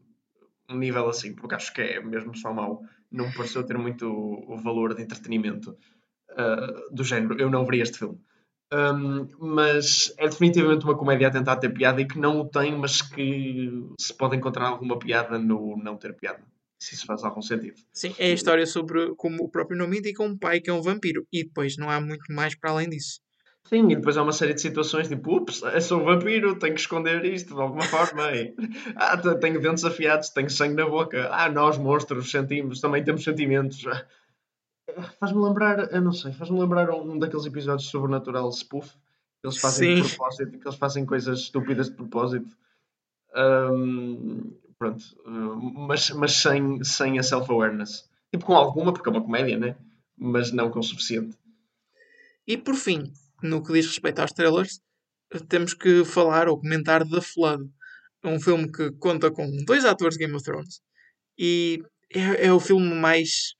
um nível assim, porque acho que é mesmo só mau. Não me pareceu ter muito o, valor de entretenimento ah, do género. Eu não veria este filme. Um, mas é definitivamente uma comédia a tentar ter piada e que não o tem, mas que se pode encontrar alguma piada no não ter piada. Se isso faz algum sentido. Sim, é a história sobre, como o próprio nome indica, um pai que é um vampiro. E depois não há muito mais para além disso. Sim, e depois há uma série de situações tipo, ups, sou um vampiro, tenho que esconder isto de alguma forma. E, ah, te- tenho dentes afiados, tenho sangue na boca. Ah, nós, monstros, sentimos, também temos sentimentos. Faz-me lembrar, eu não sei, faz-me lembrar um daqueles episódios de Sobrenatural Spoof. Que eles fazem de Sim. propósito, que eles fazem coisas estúpidas de propósito. Ahm, pronto, mas, mas sem, sem a self-awareness. Tipo, com alguma, porque é uma comédia, né? Mas não com o suficiente. E por fim, no que diz respeito aos trailers, temos que falar ou comentar The Flood. É um filme que conta com dois atores de Game of Thrones. E é, é o filme mais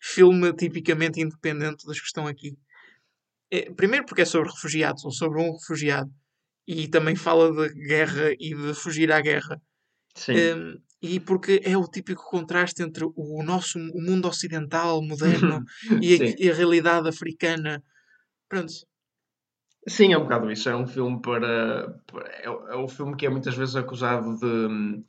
filme tipicamente independente dos que estão aqui. É, primeiro porque é sobre refugiados, ou sobre um refugiado. E também fala de guerra e de fugir à guerra. Sim. Um, e porque é o típico contraste entre o nosso o mundo ocidental, moderno, *laughs* e, a, e a realidade africana. Pronto. Sim, é um bocado isso. É um filme para. é, o- é o filme que é muitas vezes acusado de.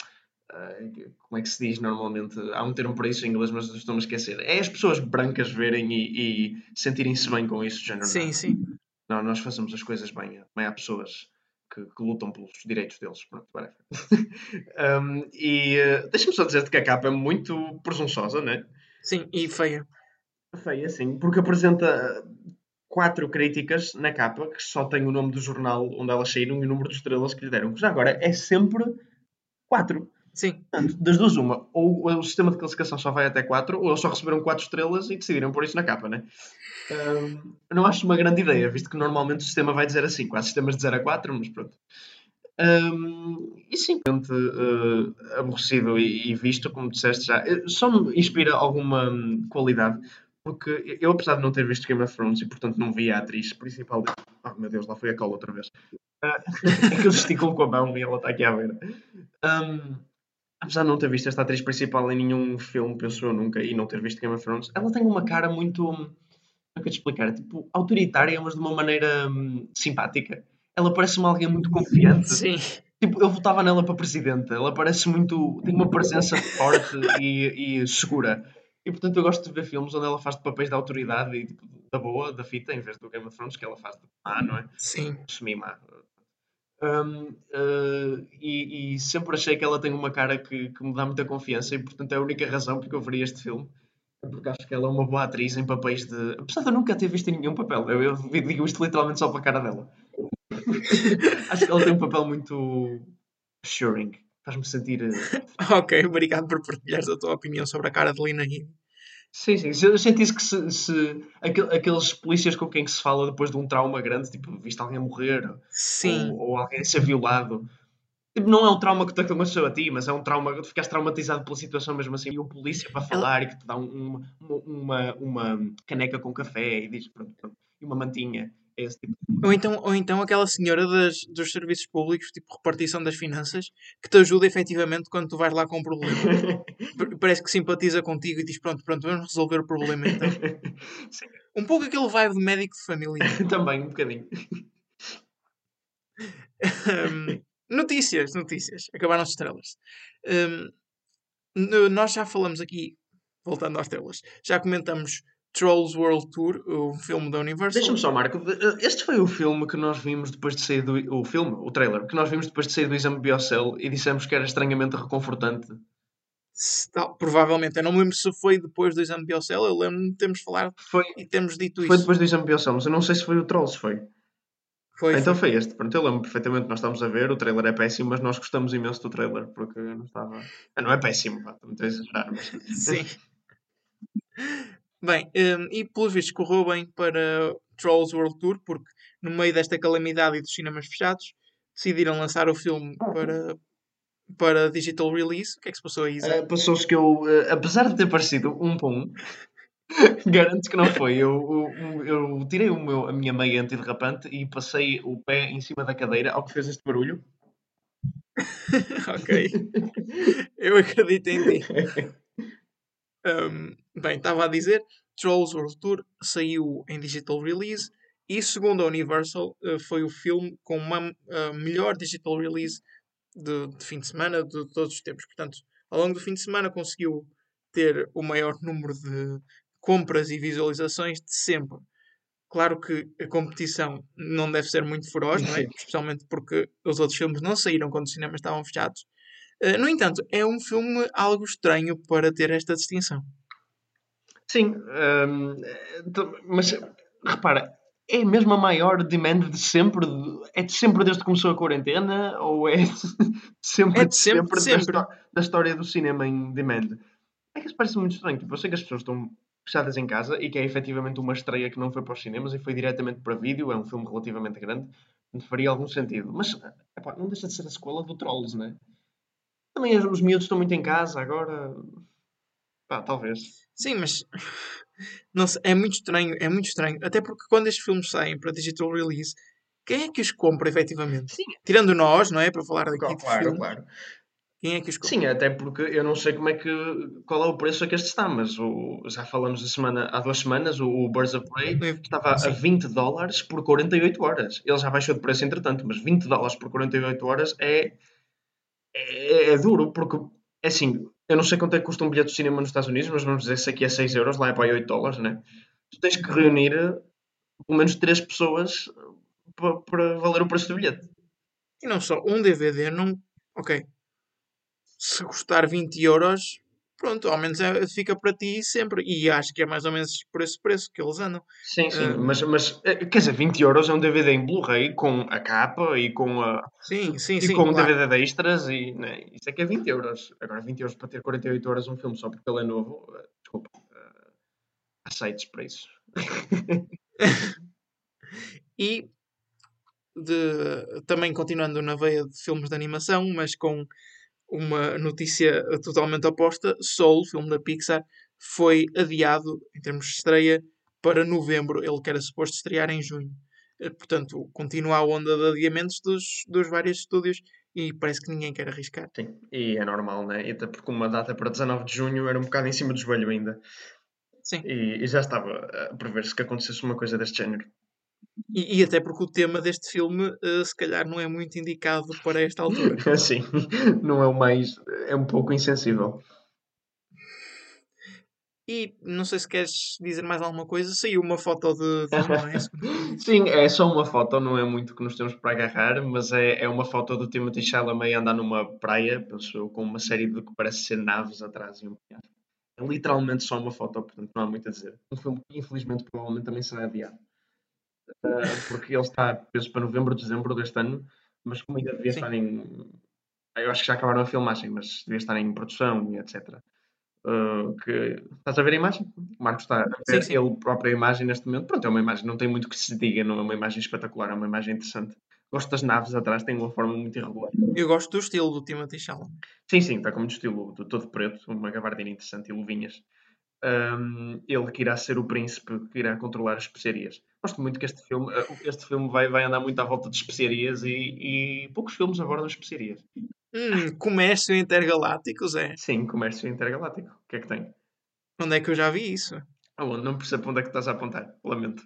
ah, como é que se diz normalmente? Há um termo para isso em inglês, mas estou-me a esquecer. É as pessoas brancas verem e, e sentirem-se bem com isso, género. Sim, não. sim. Não, nós fazemos as coisas bem. Bem há pessoas que, que lutam pelos direitos deles. Pronto. *laughs* Um, e uh, deixa-me só dizer-te que a capa é muito presunçosa, né? Sim, e feia. Feia, sim, porque apresenta quatro críticas na capa que só tem o nome do jornal onde elas saíram e o número de estrelas que lhe deram. Que já agora é sempre quatro. Sim, Portanto, das duas, uma. Ou o sistema de classificação só vai até quatro, ou eles só receberam quatro estrelas e decidiram pôr isso na capa, né? Um, não acho uma grande ideia, visto que normalmente o sistema vai dizer assim, há sistemas de 0 a 4, mas pronto. Um, e simplesmente uh, aborrecido e, e visto, como disseste já, eh, só me inspira alguma hum, qualidade, porque eu, apesar de não ter visto Game of Thrones e, portanto, não vi a atriz principal. De... Oh, meu Deus, lá foi a cola outra vez. Ah, *laughs* é que eu gesticulo com a mão e ela está aqui à beira. Um, apesar de não ter visto esta atriz principal em nenhum filme, penso eu nunca, e não ter visto Game of Thrones, ela tem uma cara muito. hum, Como é que eu te explicar? Tipo, autoritária, mas de uma maneira hum, simpática. ela parece-me alguém muito confiante. Sim. Tipo, eu votava nela para presidente. Ela parece muito. tem uma presença forte e, e segura. E portanto eu gosto de ver filmes onde ela faz de papéis de autoridade e tipo, da boa, da fita, em vez do Game of Thrones, que ela faz de má, não é? Sim. Semi-má. Um, uh, e, e, sempre achei que ela tem uma cara que, que, me dá muita confiança e portanto é a única razão porque eu veria este filme é porque acho que ela é uma boa atriz em papéis de apesar de eu nunca ter visto em nenhum papel eu, eu digo isto literalmente só para a cara dela *laughs* acho que ela tem um papel muito assuring faz-me sentir *laughs* ok, obrigado por partilhares a tua opinião sobre a cara de Lina Headey Sim, sim. Eu senti que se, se aqueles polícias com quem se fala depois de um trauma grande, tipo, viste alguém morrer. Ou, ou alguém ser violado, tipo, não é um trauma que te aconteceu a ti, mas é um trauma que tu ficaste traumatizado pela situação mesmo assim. E um polícia para falar Ela... e que te dá um, uma, uma, uma, caneca com café e diz pronto, pronto, e uma mantinha. Esse tipo ou, então, ou então aquela senhora das, dos serviços públicos, tipo repartição das finanças, que te ajuda efetivamente quando tu vais lá com um problema. *laughs* Parece que simpatiza contigo e diz: Pronto, pronto, vamos resolver o problema então. *laughs* Sim. Um pouco aquele vibe de médico de família. *laughs* Também, um bocadinho. um, notícias, notícias. Acabaram-se estrelas. Um, nós já falamos aqui, voltando às telas, já comentamos Trolls World Tour, o filme da Universal. Deixa-me só, Marco. Este foi o filme que nós vimos depois de sair do. O filme, o trailer, que nós vimos depois de sair do exame Biocell e dissemos que era estranhamente reconfortante. Tal, provavelmente. Eu não me lembro se foi depois do exame Biocell. Eu lembro-me de termos falado foi, e termos dito foi isso. Foi depois do exame Biocell, mas eu não sei se foi o Trolls, foi. Foi, então foi. foi este. Pronto, eu lembro perfeitamente. Nós estamos a ver, o trailer é péssimo, mas nós gostamos imenso do trailer porque não estava. Ah, não é péssimo, pá, estou a exagerar, mas. *laughs* Sim. *laughs* Bem, um, e pelos vistos correu bem para Trolls World Tour, porque no meio desta calamidade e dos cinemas fechados, decidiram lançar o filme para, para digital release. O que é que se passou aí, Uh, Passou-se que eu, uh, apesar de ter parecido um para um, *laughs* garanto que não foi. Eu, eu, eu tirei o meu, a minha meia antiderrapante e passei o pé em cima da cadeira, ao que fez este barulho. *laughs* ok. eu acredito em ti. *laughs* Um, bem, estava a dizer, Trolls World Tour saiu em digital release e, segundo a Universal, uh, foi o filme com uma uh, melhor digital release de, de, fim de semana de todos os tempos. Portanto, ao longo do fim de semana conseguiu ter o maior número de compras e visualizações de sempre. Claro que a competição não deve ser muito feroz, não é? especialmente porque os outros filmes não saíram quando os cinemas estavam fechados. Uh, no entanto, é um filme algo estranho para ter esta distinção. Sim, um, então, mas repara, é mesmo a maior demand de sempre? É de sempre desde que começou a quarentena? Ou é de *laughs* sempre, é de sempre, sempre, sempre. Da, da, história do cinema em demand? É que isso parece muito estranho. Tipo, eu sei que as pessoas estão fechadas em casa e que é efetivamente uma estreia que não foi para os cinemas e foi diretamente para vídeo. É um filme relativamente grande. Não faria algum sentido. Mas epá, não deixa de ser a sequela do Trolls, não é? Também os miúdos estão muito em casa agora. Pá, talvez. Sim, mas *laughs* não sei, é muito estranho, é muito estranho. Até porque quando estes filmes saem para digital release, quem é que os compra efetivamente? Sim. Tirando nós, não é? Para falar daqui claro, de claro, filmes. Claro. Quem é que os compra? Sim, até porque eu não sei como é que qual é o preço a que este está, mas o, já falamos a semana, há duas semanas, o, o Birds of Prey estava Sim. a 20 dólares por 48 horas. Ele já baixou de preço entretanto, mas 20 dólares por 48 horas é, é, é duro, porque é assim, eu não sei quanto é que custa um bilhete de cinema nos Estados Unidos, mas vamos dizer se aqui é 6 euros, lá é para 8 dólares, né? Tu tens que reunir pelo menos 3 pessoas para, para valer o preço do bilhete. E não só, um DVD não. Ok. Se custar 20 euros, pronto, ao menos é, fica para ti sempre. E acho que é mais ou menos por esse preço que eles andam. Sim, sim, uh, mas, mas eh, quer dizer, 20 euros é um DVD em Blu-ray com a capa e com a. Sim, sim, e sim. com um claro. DVD de extras e né, isso é que é 20 euros. Agora 20 euros para ter 48 horas um filme só porque ele é novo, uh, desculpa. Uh, aceites para isso. *laughs* e de, também continuando na veia de filmes de animação, mas com uma notícia totalmente oposta. Soul, filme da Pixar, foi adiado em termos de estreia para novembro. Ele que era suposto estrear em junho. Eh, portanto, continua a onda de adiamentos dos, dos vários estúdios e parece que ninguém quer arriscar. Sim, e é normal, né? E até porque uma data para 19 de junho era um bocado em cima do joelho ainda. Sim. E, e já estava a prever-se que acontecesse uma coisa deste género. E, e até porque o tema deste filme, uh, se calhar, não é muito indicado para esta altura. *laughs* Sim, não é o mais. É um pouco insensível. E não sei se queres dizer mais alguma coisa. Saiu uma foto de, de *laughs* Sim, é só uma foto, não é muito que nos temos para agarrar, mas é, é uma foto do Timothy Chalamet andar numa praia, penso com uma série de que parece ser naves atrás e um É literalmente só uma foto, portanto não há muito a dizer. Um filme que infelizmente provavelmente também será adiado. Uh, porque ele está, penso, para novembro, dezembro deste ano, mas como ainda devia Sim. estar em. Eu acho que já acabaram a filmagem, mas devia estar em produção e etc. Uh, que estás a ver a imagem? O Marcos está a ver sim, sim. ele própria imagem neste momento. Pronto, é uma imagem, não tem muito que se diga, não é uma imagem espetacular, é uma imagem interessante. Gosto das naves atrás, tem uma forma muito irregular. Eu gosto do estilo do Timothy Chalamet. Sim, sim, está como de estilo do todo preto, uma gabardina interessante e luvinhas. Um, ele que irá ser o príncipe que irá controlar as especiarias. Gosto muito que este filme, uh, este filme vai, vai andar muito à volta de especiarias e, e poucos filmes abordam especiarias. Hum, comércio intergaláctico, Zé. Sim, comércio intergaláctico. O que é que tem? Onde é que eu já vi isso? Aonde? Não percebo onde é que estás a apontar. Lamento.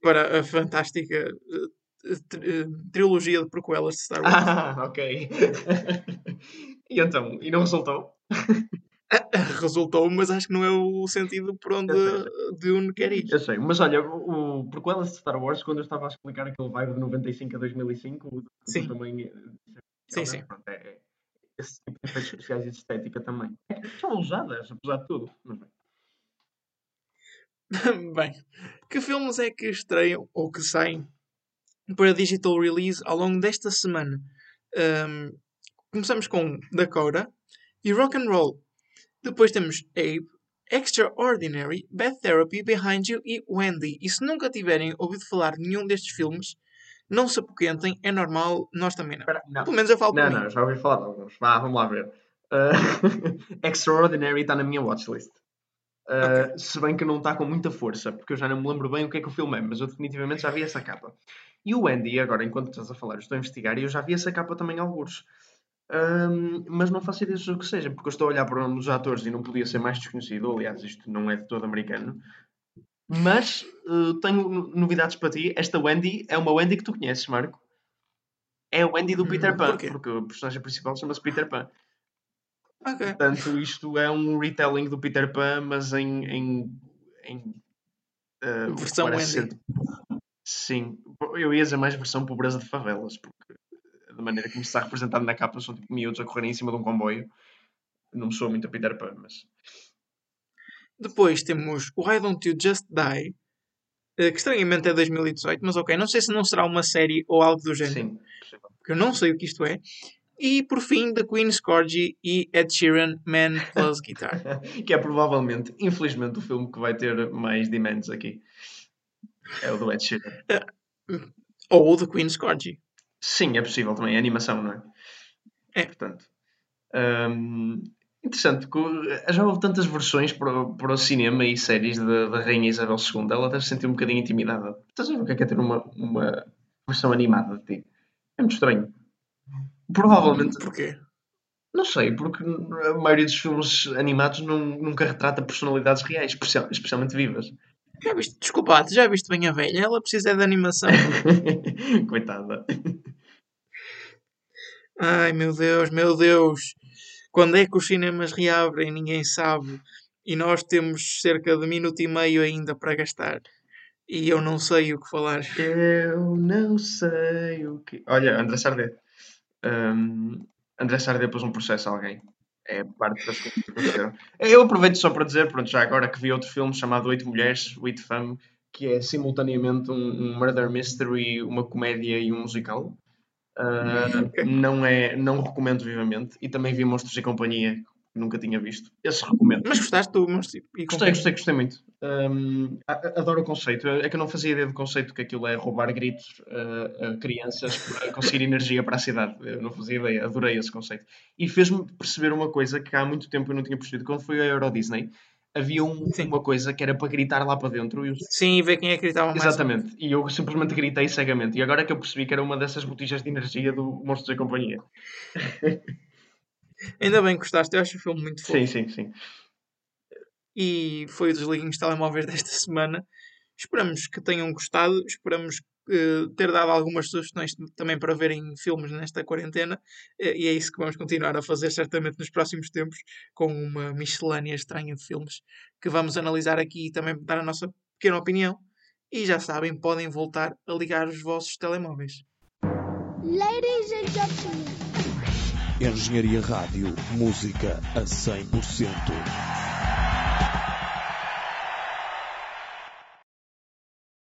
Para a fantástica uh, trilogia de prequelas de Star Wars. Ah, *laughs* ok. *laughs* e então? E não resultou? *laughs* *coughs* resultou, mas acho que não é o sentido por onde de onde quer ir. Eu sei, mas olha, o, o prequelas de Star Wars, quando eu estava a explicar aquele vibe de 95 a 2005, sim. também. Eh, sim, sim. Pronto, é, é, esse tipo de efeitos especiais e de estética também. São ousadas, apesar de tudo. Mas bem. *laughs* bem, que filmes é que estreiam ou que saem para digital release ao longo desta semana? Um, começamos com Dakota e Rock and Roll. Depois temos Abe, Extraordinary, Bad Therapy, Behind You e Wendy. E se nunca tiverem ouvido falar de nenhum destes filmes, não se apoquentem, é normal, nós também não. não. Pelo menos eu falo Não, não, mim. já ouvi falar de alguns. Vá, vamos lá ver. Uh, *laughs* Extraordinary está na minha watchlist. Uh, okay. Se bem que não está com muita força, porque eu já não me lembro bem o que é que o filme é, mas eu definitivamente já vi essa capa. E o Wendy, agora, enquanto estás a falar, estou a investigar e eu já vi essa capa também alguns. Um, mas não faço ideia do que seja, porque eu estou a olhar para um dos atores e não podia ser mais desconhecido. Aliás, isto não é de todo americano. Mas uh, tenho novidades para ti. Esta Wendy é uma Wendy que tu conheces, Marco. É a Wendy do hum, Peter Pan, porque o personagem principal chama-se Peter Pan. Okay. Portanto, isto é um retelling do Peter Pan, mas em. em, em uh, versão Wendy. Ser... Sim, eu ia dizer mais versão pobreza de favelas, da maneira como está representado na capa, são tipo miúdos a correrem em cima de um comboio. Não me sou muito a Peter Pan, mas. Depois temos o Why Don't You Just Die, eh, que estranhamente é 2018, mas ok, não sei se não será uma série ou algo do género. Sim, porque eu não sei o que isto é. E por fim, The Queen Scorgi e Ed Sheeran, Man Plus Guitar. *laughs* que é provavelmente, infelizmente, o filme que vai ter mais demands aqui. É o do Ed Sheeran. Uh, ou The Queen Scorgi. Sim, é possível também, é animação, não é? É. Portanto, hum, interessante, já houve tantas versões para, para o cinema e séries da, da Rainha Isabel II, ela deve se sentir um bocadinho intimidada. Estás a ver o que é, que é ter uma, uma versão animada de ti? É muito estranho. Provavelmente. Porquê? Não sei, porque a maioria dos filmes animados não, nunca retrata personalidades reais, especialmente vivas. Já viste, desculpa, já viste bem a velha? Ela precisa de animação. *laughs* Coitada. Ai meu Deus, meu Deus. Quando é que os cinemas reabrem? Ninguém sabe. E nós temos cerca de minuto e meio ainda para gastar. E eu não sei o que falar. Eu não sei o que. Olha, André Sardé. Um, André Sardé pôs um processo a alguém. É parte das coisas que aconteceram. *laughs* Eu aproveito só para dizer, pronto, já agora que vi outro filme chamado Oito Mulheres, Oito Femme, que é simultaneamente um, um murder mystery, uma comédia e um musical. *laughs* Uh, não, é, não recomendo vivamente. E também vi Monstros e Companhia, nunca tinha visto. Esse recomendo. Mas gostaste do Monstros e Gostei, gostei, gostei muito. Um, adoro o conceito. É que eu não fazia ideia do conceito que aquilo é roubar gritos uh, a crianças para conseguir energia para a cidade. Eu não fazia ideia. Adorei esse conceito. E fez-me perceber uma coisa que há muito tempo eu não tinha percebido. Quando fui à Euro Disney, havia um, uma coisa que era para gritar lá para dentro. E eu... Sim, e ver quem é que gritava mais. Exatamente. E eu simplesmente gritei cegamente. E agora é que eu percebi que era uma dessas botijas de energia do Monstros da Companhia. *laughs* Ainda bem que gostaste, eu acho o filme muito fofo. Sim, sim, sim. E foi o Desliguem os Telemóveis *laughs* desta semana. Esperamos que tenham gostado, esperamos uh, ter dado algumas sugestões também para verem filmes nesta quarentena, uh, e é isso que vamos continuar a fazer certamente nos próximos tempos, com uma miscelânea estranha de filmes que vamos analisar aqui e também dar a nossa pequena opinião. E já sabem, podem voltar a ligar os vossos telemóveis. Ladies and gentlemen. Engenharia Rádio, música a 100%.